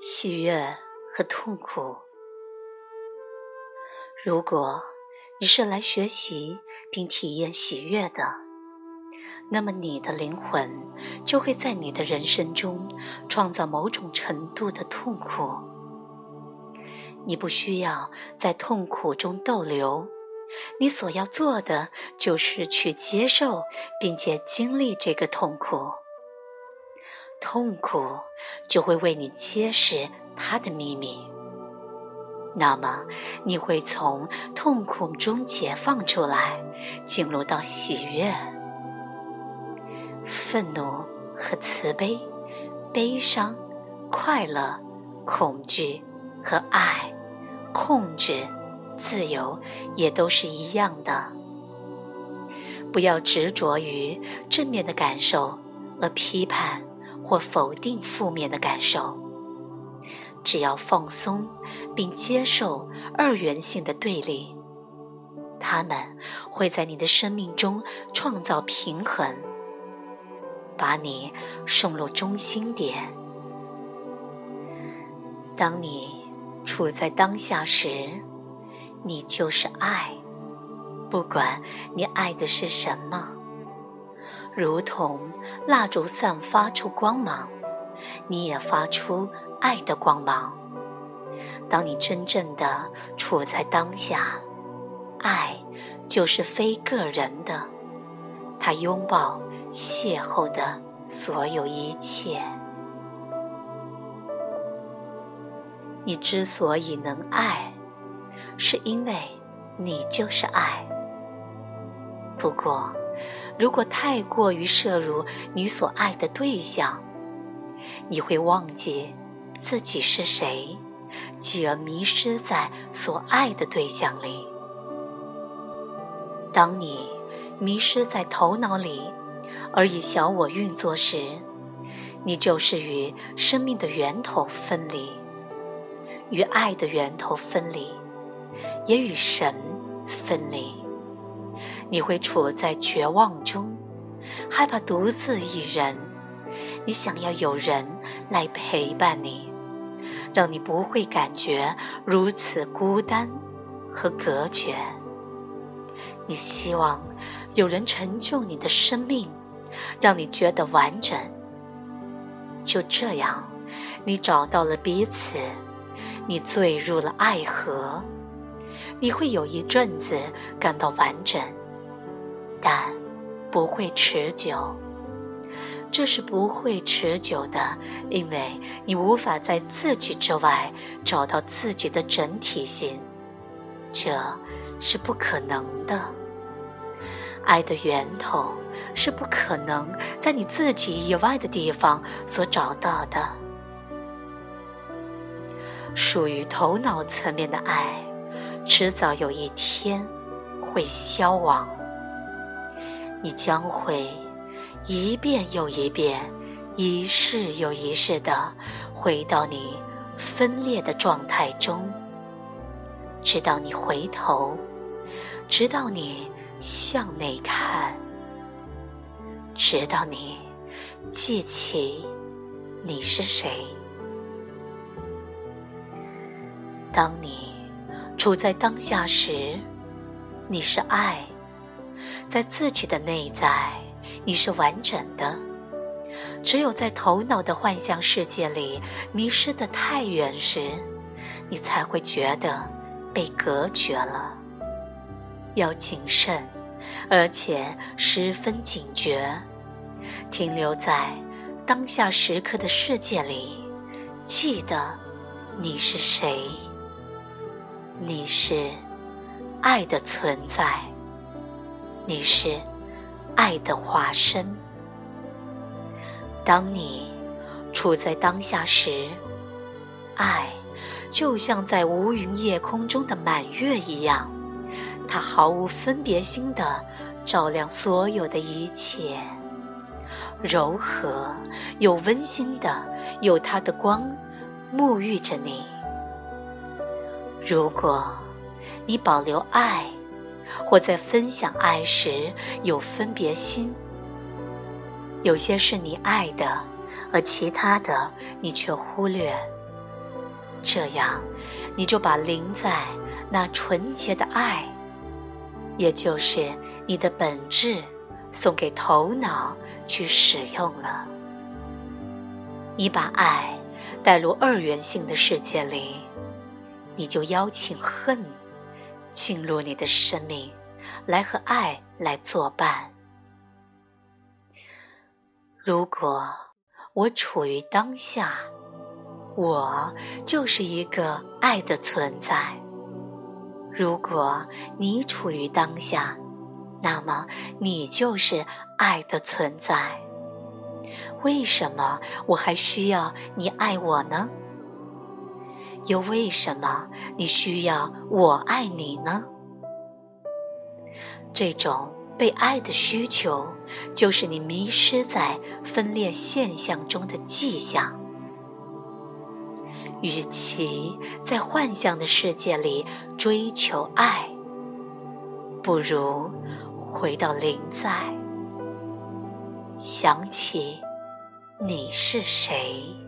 喜悦和痛苦。如果你是来学习并体验喜悦的，那么你的灵魂就会在你的人生中创造某种程度的痛苦。你不需要在痛苦中逗留，你所要做的就是去接受并且经历这个痛苦。痛苦就会为你揭示它的秘密，那么你会从痛苦中解放出来，进入到喜悦、愤怒和慈悲、悲伤、快乐、恐惧和爱、控制、自由，也都是一样的。不要执着于正面的感受而批判。或否定负面的感受，只要放松并接受二元性的对立，他们会在你的生命中创造平衡，把你送入中心点。当你处在当下时，你就是爱，不管你爱的是什么。如同蜡烛散发出光芒，你也发出爱的光芒。当你真正的处在当下，爱就是非个人的，它拥抱邂逅的所有一切。你之所以能爱，是因为你就是爱。不过。如果太过于摄入你所爱的对象，你会忘记自己是谁，继而迷失在所爱的对象里。当你迷失在头脑里，而以小我运作时，你就是与生命的源头分离，与爱的源头分离，也与神分离。你会处在绝望中，害怕独自一人。你想要有人来陪伴你，让你不会感觉如此孤单和隔绝。你希望有人成就你的生命，让你觉得完整。就这样，你找到了彼此，你坠入了爱河。你会有一阵子感到完整。但不会持久，这是不会持久的，因为你无法在自己之外找到自己的整体性，这是不可能的。爱的源头是不可能在你自己以外的地方所找到的。属于头脑层面的爱，迟早有一天会消亡。你将会一遍又一遍、一世又一世的回到你分裂的状态中，直到你回头，直到你向内看，直到你记起你是谁。当你处在当下时，你是爱。在自己的内在，你是完整的。只有在头脑的幻象世界里迷失的太远时，你才会觉得被隔绝了。要谨慎，而且十分警觉，停留在当下时刻的世界里，记得你是谁。你是爱的存在。你是爱的化身。当你处在当下时，爱就像在无云夜空中的满月一样，它毫无分别心的照亮所有的一切，柔和又温馨的，有它的光沐浴着你。如果你保留爱。或在分享爱时有分别心，有些是你爱的，而其他的你却忽略，这样，你就把临在那纯洁的爱，也就是你的本质，送给头脑去使用了。你把爱带入二元性的世界里，你就邀请恨进入你的生命，来和爱来作伴。如果我处于当下，我就是一个爱的存在。如果你处于当下，那么你就是爱的存在。为什么我还需要你爱我呢？又为什么你需要我爱你呢？这种被爱的需求，就是你迷失在分裂现象中的迹象。与其在幻象的世界里追求爱，不如回到临在，想起你是谁。